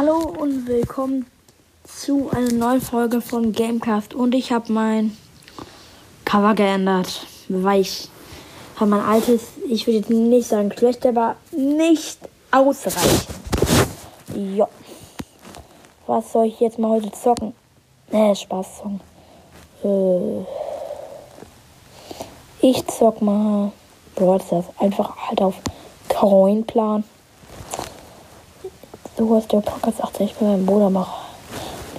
Hallo und willkommen zu einer neuen Folge von Gamecraft. Und ich habe mein Cover geändert, weil ich habe mein altes, ich würde jetzt nicht sagen schlecht, aber nicht ausreichend. Ja. Was soll ich jetzt mal heute zocken? Äh, Spaß zocken. Äh, ich zock mal Brawl Stars. Einfach halt auf Coinplan. Du hast der Podcast 80, ich bin mein Bruder mach.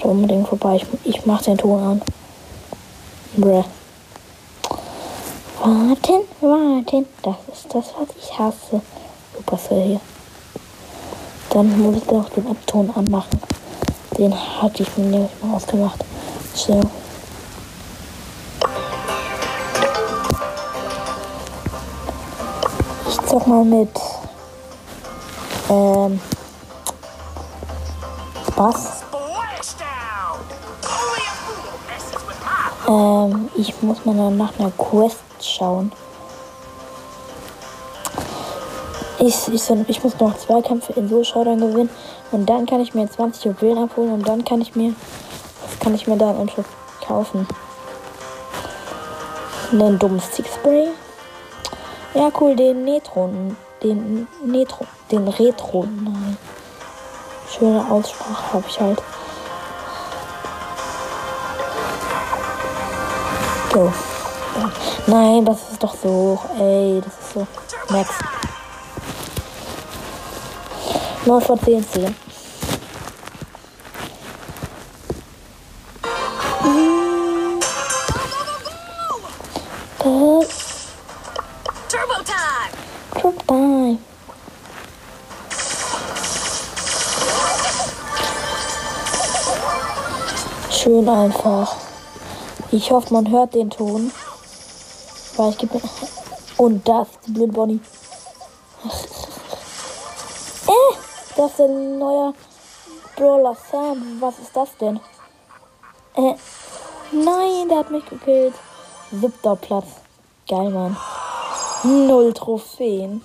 So unbedingt vorbei. Ich, ich mach den Ton an. Bruh. Warten, warten. Das ist das, was ich hasse. Super hier. Dann muss ich noch den Abton anmachen. Den hatte ich mir nicht mal ausgemacht. So. Ich zock mal mit. Was? Ähm, ich muss mal nach einer Quest schauen. Ich, ich, ich muss noch zwei Kämpfe in so Showdown gewinnen und dann kann ich mir 20 Juwelen abholen und dann kann ich mir, was kann ich mir da im Schritt kaufen? Einen dummen Stickspray. Ja, cool, den Netron, den Netron, den Retro, nein schöne Aussprache habe ich halt. So. Nein, das ist doch so. Ey, das ist so. Max. 9 von 10 10. einfach. Ich hoffe, man hört den Ton. Weil ich gebe. Und das, die blöde Bonnie. äh, das ist ein neuer Brawler Sam. Was ist das denn? Äh, nein, der hat mich gekillt. Siebter Platz. Geil, Mann. Null Trophäen.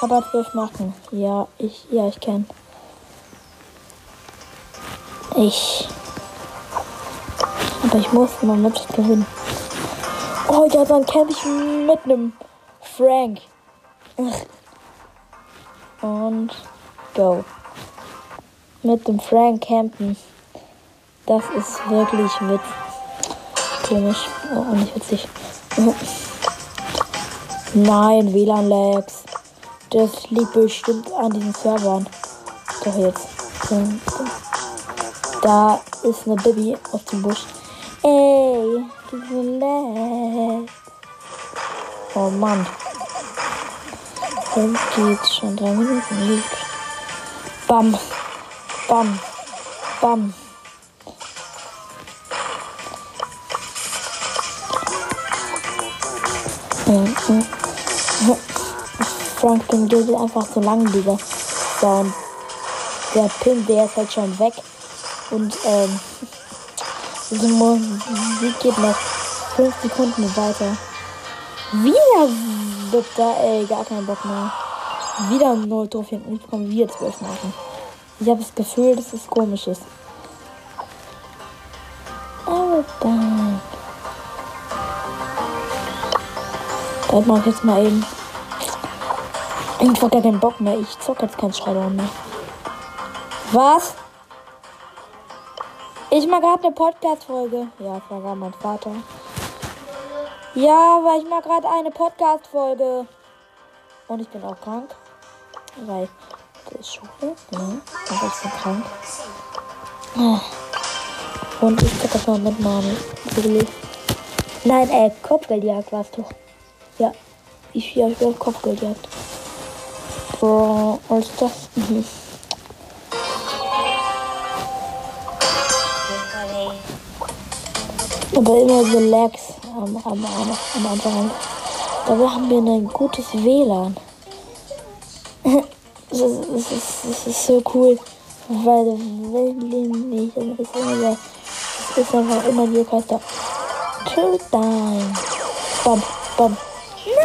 Aber zwölf machen. Ja, ich, ja, ich kenne. Ich ich muss mal mit gewinnen. Oh ja, dann kämpfe ich mit einem Frank. Und go. Mit dem Frank campen. Das ist wirklich witzig. Komisch. Oh, nicht witzig. Nein, WLAN-Lags. Das liegt bestimmt an diesen Servern. Doch jetzt. Da ist eine Baby aus dem Busch. Ey, diese Lag. Oh Mann. Jetzt geht's schon drei Minuten. Gut. Bam. Bam. Bam. Franklin geht einfach zu lang, dieser Sound. Der Pin, der ist halt schon weg. Und, ähm, diese Musik geht noch 5 Sekunden weiter. Wieder wird da, ey, gar keinen Bock mehr. Wieder 0 Trophäen und ich bekomme wieder 12 Marken. Ich habe das Gefühl, dass es komisch ist. Aber dann. Das mache ich jetzt mal eben. Ich habe gar keinen Bock mehr. Ich zocke jetzt kein Showdown mehr. Was? Ich mag gerade eine Podcast-Folge. Ja, das war gerade mein Vater. Ja, weil ich mag gerade eine Podcast-Folge. Und ich bin auch krank. Weil das ist Schule. Ja, aber ich bin krank. Und ich gucke das mal mit Mami. Nein, äh, Kopfgeldjagd war es doch. Ja. Ich, bin Kopfgeldjagd. Boah, als das. Mhm. Aber immer so Lags am, am, am, am Anfang. Dabei haben wir ein gutes WLAN. Das ist, das, ist, das ist so cool. Weil wenn nicht, dann ist immer der, es ist einfach immer die Kaste. Two time. Bam, bam. Nein,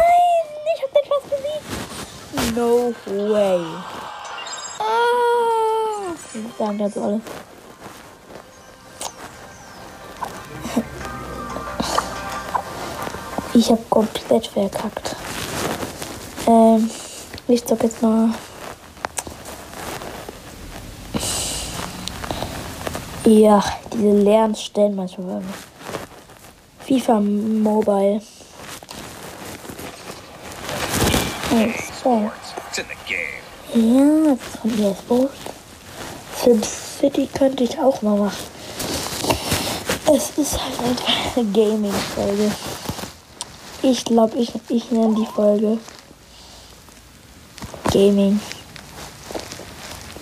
ich hab den fast besiegt. No way. Ah. sagen dazu alle. Ich habe komplett verkackt. Ähm, ich zock jetzt mal. Ja, diese leeren Stellen manchmal. FIFA Mobile. Oh. Ja, das ist von EA Sports. Sim City könnte ich auch mal machen. Es ist halt einfach eine Gaming-Folge. Ich glaube, ich, ich nenne die Folge Gaming.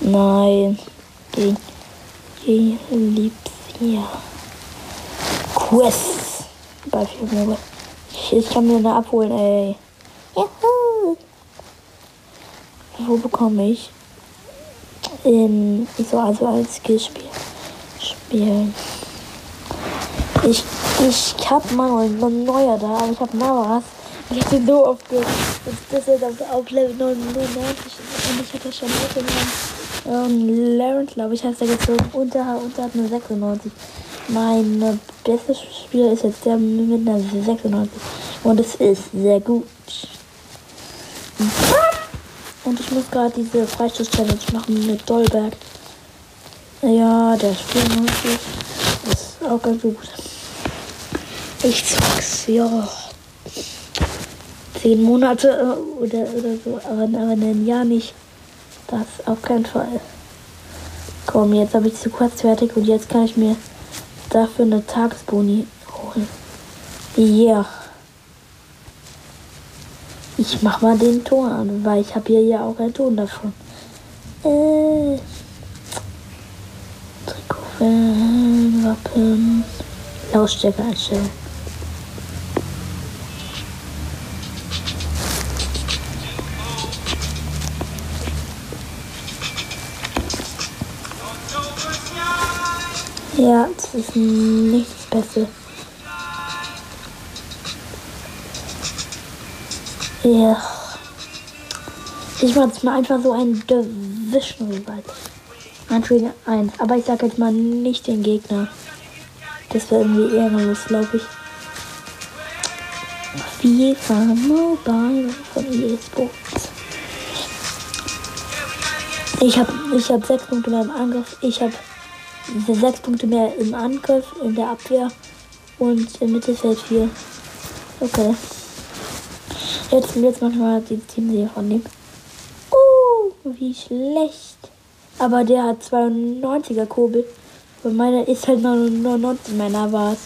Nein. Gegen Elipsia. Quest. Bei Mobile. Ich kann mir eine abholen, ey. Juhu. Wo bekomme ich? In, so, also als Skillspiel. Spielen. Ich, ich hab mal ein neuer da, aber ich hab mal was. Ich hatte so oft gehört, das ist auf, Level 99 und ich hatte schon mitgenommen. Ähm, Laren, glaube ich, heißt der gezogen. Und der, und der hat nur 96. Mein bestes Spieler ist jetzt der mit einer 96. Und es ist sehr gut. Und ich muss gerade diese Freistoß-Challenge machen mit Dolberg. Ja, der Spiel ist auch ganz gut. Ich zock's, ja. Zehn Monate äh, oder, oder so, aber, aber ein Jahr nicht. Das auf keinen Fall. Komm, jetzt habe ich zu kurz fertig und jetzt kann ich mir dafür eine Tagsboni holen. Yeah. Ich mach mal den Ton an, weil ich habe hier ja auch einen Ton davon. Äh. Trikot, Wappen, Lautstärke einstellen. Ja, das ist nichts Besseres. Ja. Ich mache jetzt mal einfach so ein Division Revival. Ein 1. Aber ich sag jetzt mal nicht den Gegner. Das wäre irgendwie ehrenlos, glaube ich. FIFA Mobile von EA Sports. Ich habe ich hab sechs Punkte mehr im Angriff. Ich habe sechs Punkte mehr im Angriff, in der Abwehr und im Mittelfeld 4. Okay. Jetzt, jetzt wir die Teamserie von dem. Oh, wie schlecht. Aber der hat 92er Kurbel. Und meiner ist halt 99, meiner war es.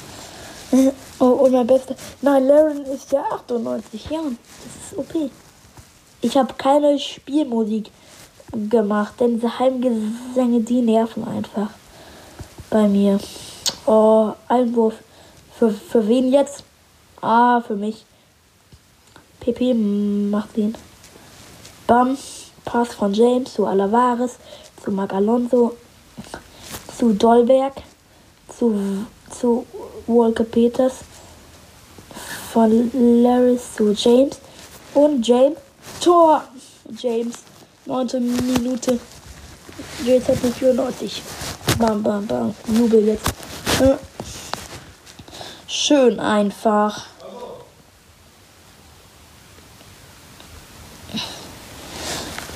Oh, und mein bester. Nein, Laren ist ja 98. Ja, das ist OP. Ich habe keine Spielmusik gemacht, denn diese Heimgesänge, die nerven einfach bei mir. Oh, Einwurf. Für, für wen jetzt? Ah, für mich. PP macht ihn. Bam. Pass von James zu Alavares, zu Marc Alonso, zu Dolberg, zu, zu Walker Peters, von Laris zu James und James Tor. James, 19 Minute. Jetzt hat 94. Bam, bam, bam. Jubel jetzt. Schön einfach.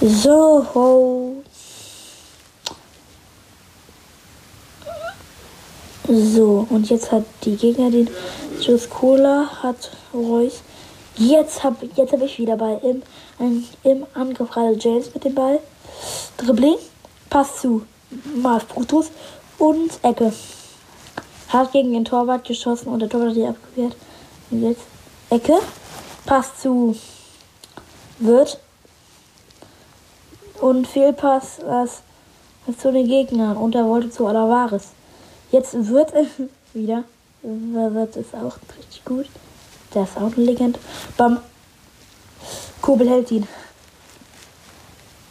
So. So, und jetzt hat die Gegner den Schuss Cola, hat Reus. Jetzt habe jetzt hab ich wieder Ball im, im Angriff gerade James mit dem Ball. Dribbling, Pass zu mal Brutus und Ecke. Hat gegen den Torwart geschossen und der Torwart hat die abgewehrt. Und jetzt Ecke. Pass zu Wirt. Und Fehlpass was, zu den Gegnern. Und er wollte zu Alavares. Jetzt wird wieder. Wird ist auch richtig gut. Der ist auch eine Legende. Bam. Kobel hält ihn.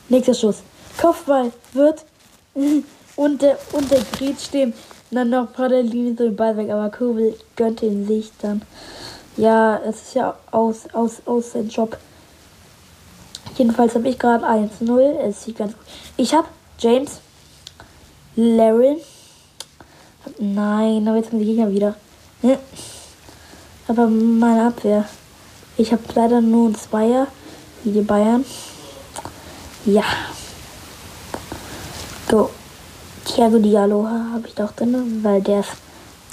Nächster Schuss. Kopfball wird und der grätscht dem dann noch Linie so den Ball weg, aber Kobel gönnt ihn sich dann. Ja, es ist ja aus, aus, aus sein Job. Jedenfalls habe ich gerade 1-0. Es sieht ganz gut. Ich habe James Laren. Nein, aber jetzt kommen die Gegner wieder. Hm. Aber meine Abwehr. Ich habe leider nur einen Zweier, wie die Bayern. Ja. Go. Thiago Diallo habe ich doch drin, weil der ist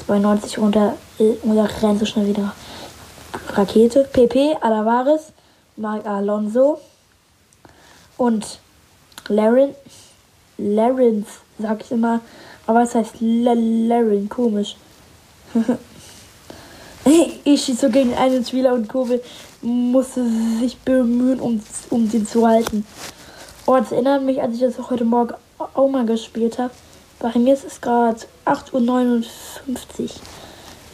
92 runter und er rennt so schnell wieder. Rakete. PP, Alavares, Marc Alonso und Laren. Larens, sag ich immer. Aber es heißt Laren, komisch. ich schieße so gegen einen Spieler und Kurbel musste sich bemühen, um, um den zu halten. Oh, das erinnert mich, als ich das heute Morgen mal gespielt habe. Bei mir ist es gerade 8.59 Uhr.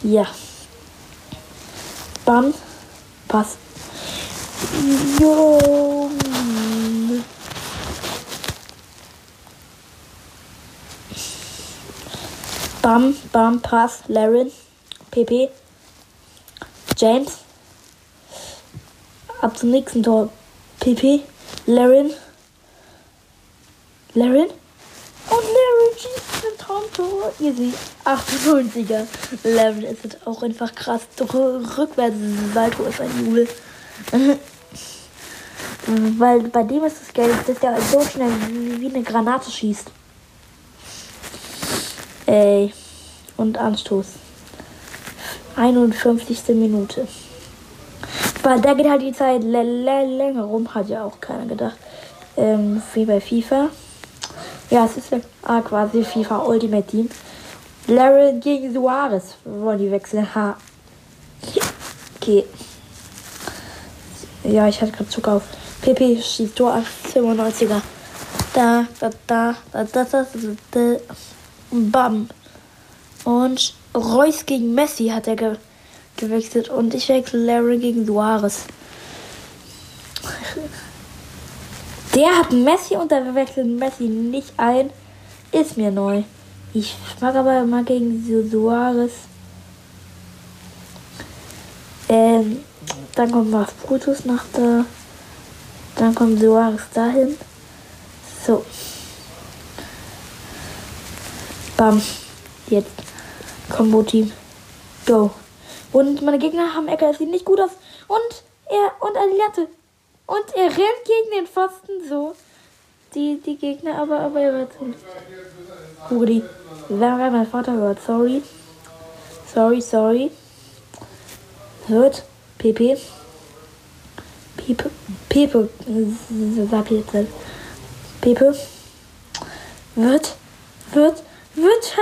Ja. Bam. Pass. Jo. Bam, bam, Pass. Laren. PP. James. Ab zum nächsten Tor. PP. Laren. Laren. Und Laren schießt ein Traumtor. Easy. 98er. Laren ist auch einfach krass. Rückwärts Salto ist ein Jubel. Weil bei dem ist das Geld, dass der so schnell wie eine Granate schießt. Ey. Und Anstoß. 51. Minute. Weil da geht halt die Zeit länger rum, hat ja auch keiner gedacht. Ähm, wie bei FIFA. Ja, es ist ah, quasi FIFA Ultimate Team. Larry gegen Suarez wollen die wechseln. Ha. Okay. Ja, ich hatte gerade Zug auf. PP schießt Tor 95er. Da, da, da, da, da, da, da, da. Bam. Und Reus gegen Messi hat er ge gewechselt. Und ich wechsle Larry gegen Suarez. Der hat Messi und der wechselt Messi nicht ein. Ist mir neu. Ich mag aber mal gegen Suarez. Ähm, dann kommt was Brutus nach da. Dann kommt Suarez dahin. So. Bam. Jetzt. Combo-Team. Go. Und meine Gegner haben Ecker, es sieht nicht gut aus. Und er, und Aliate. Und er rennt gegen den Pfosten so. Die, die Gegner, aber, aber er wird so. Rudi. Wenn mein Vater hört, sorry. Sorry, sorry. Hört. Pepe. Pepe. Pepe. Sag jetzt nicht. Pepe. Wird. Wird. Wird.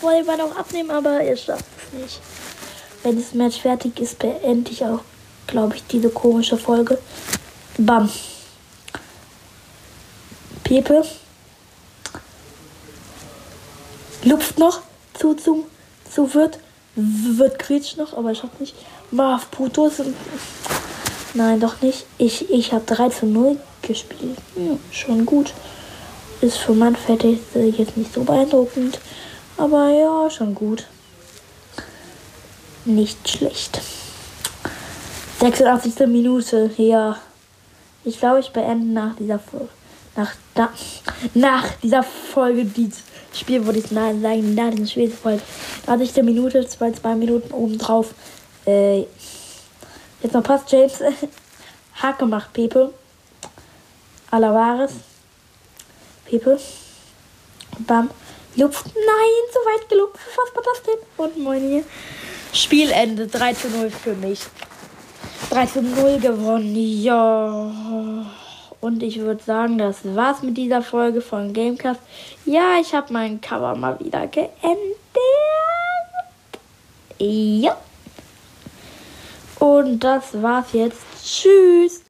Wollte man auch abnehmen, aber er schafft es nicht. Wenn das Match fertig ist, beende ich auch, glaube ich, diese komische Folge. Bam. Pepe. Lupft noch. Zu, zu, zu wird. Wird Kretsch noch, aber ich hab nicht. Marv Putos. Nein, doch nicht. Ich, ich habe 3 zu 0 gespielt. Hm, schon gut. Ist für mein Fertig jetzt nicht so beeindruckend. Aber ja, schon gut. Nicht schlecht. 86. Minute, ja. Ich glaube, ich beende nach dieser Folge. Nach, da, nach dieser Folge dieses Spiel, würde ich sagen, nach diesem Spiel Folge. 80. Minute, zwei, zwei Minuten oben drauf. Äh, jetzt noch passt James. Hack gemacht, Pepe. Alavares. Pepe. Bam. Lupft. Nein, so weit gelupft. Was war das denn? Und moin hier. Spielende 3 zu 0 für mich. 3 zu 0 gewonnen. Ja. Und ich würde sagen, das war's mit dieser Folge von Gamecast. Ja, ich habe mein Cover mal wieder geendet. Ja. Und das war's jetzt. Tschüss.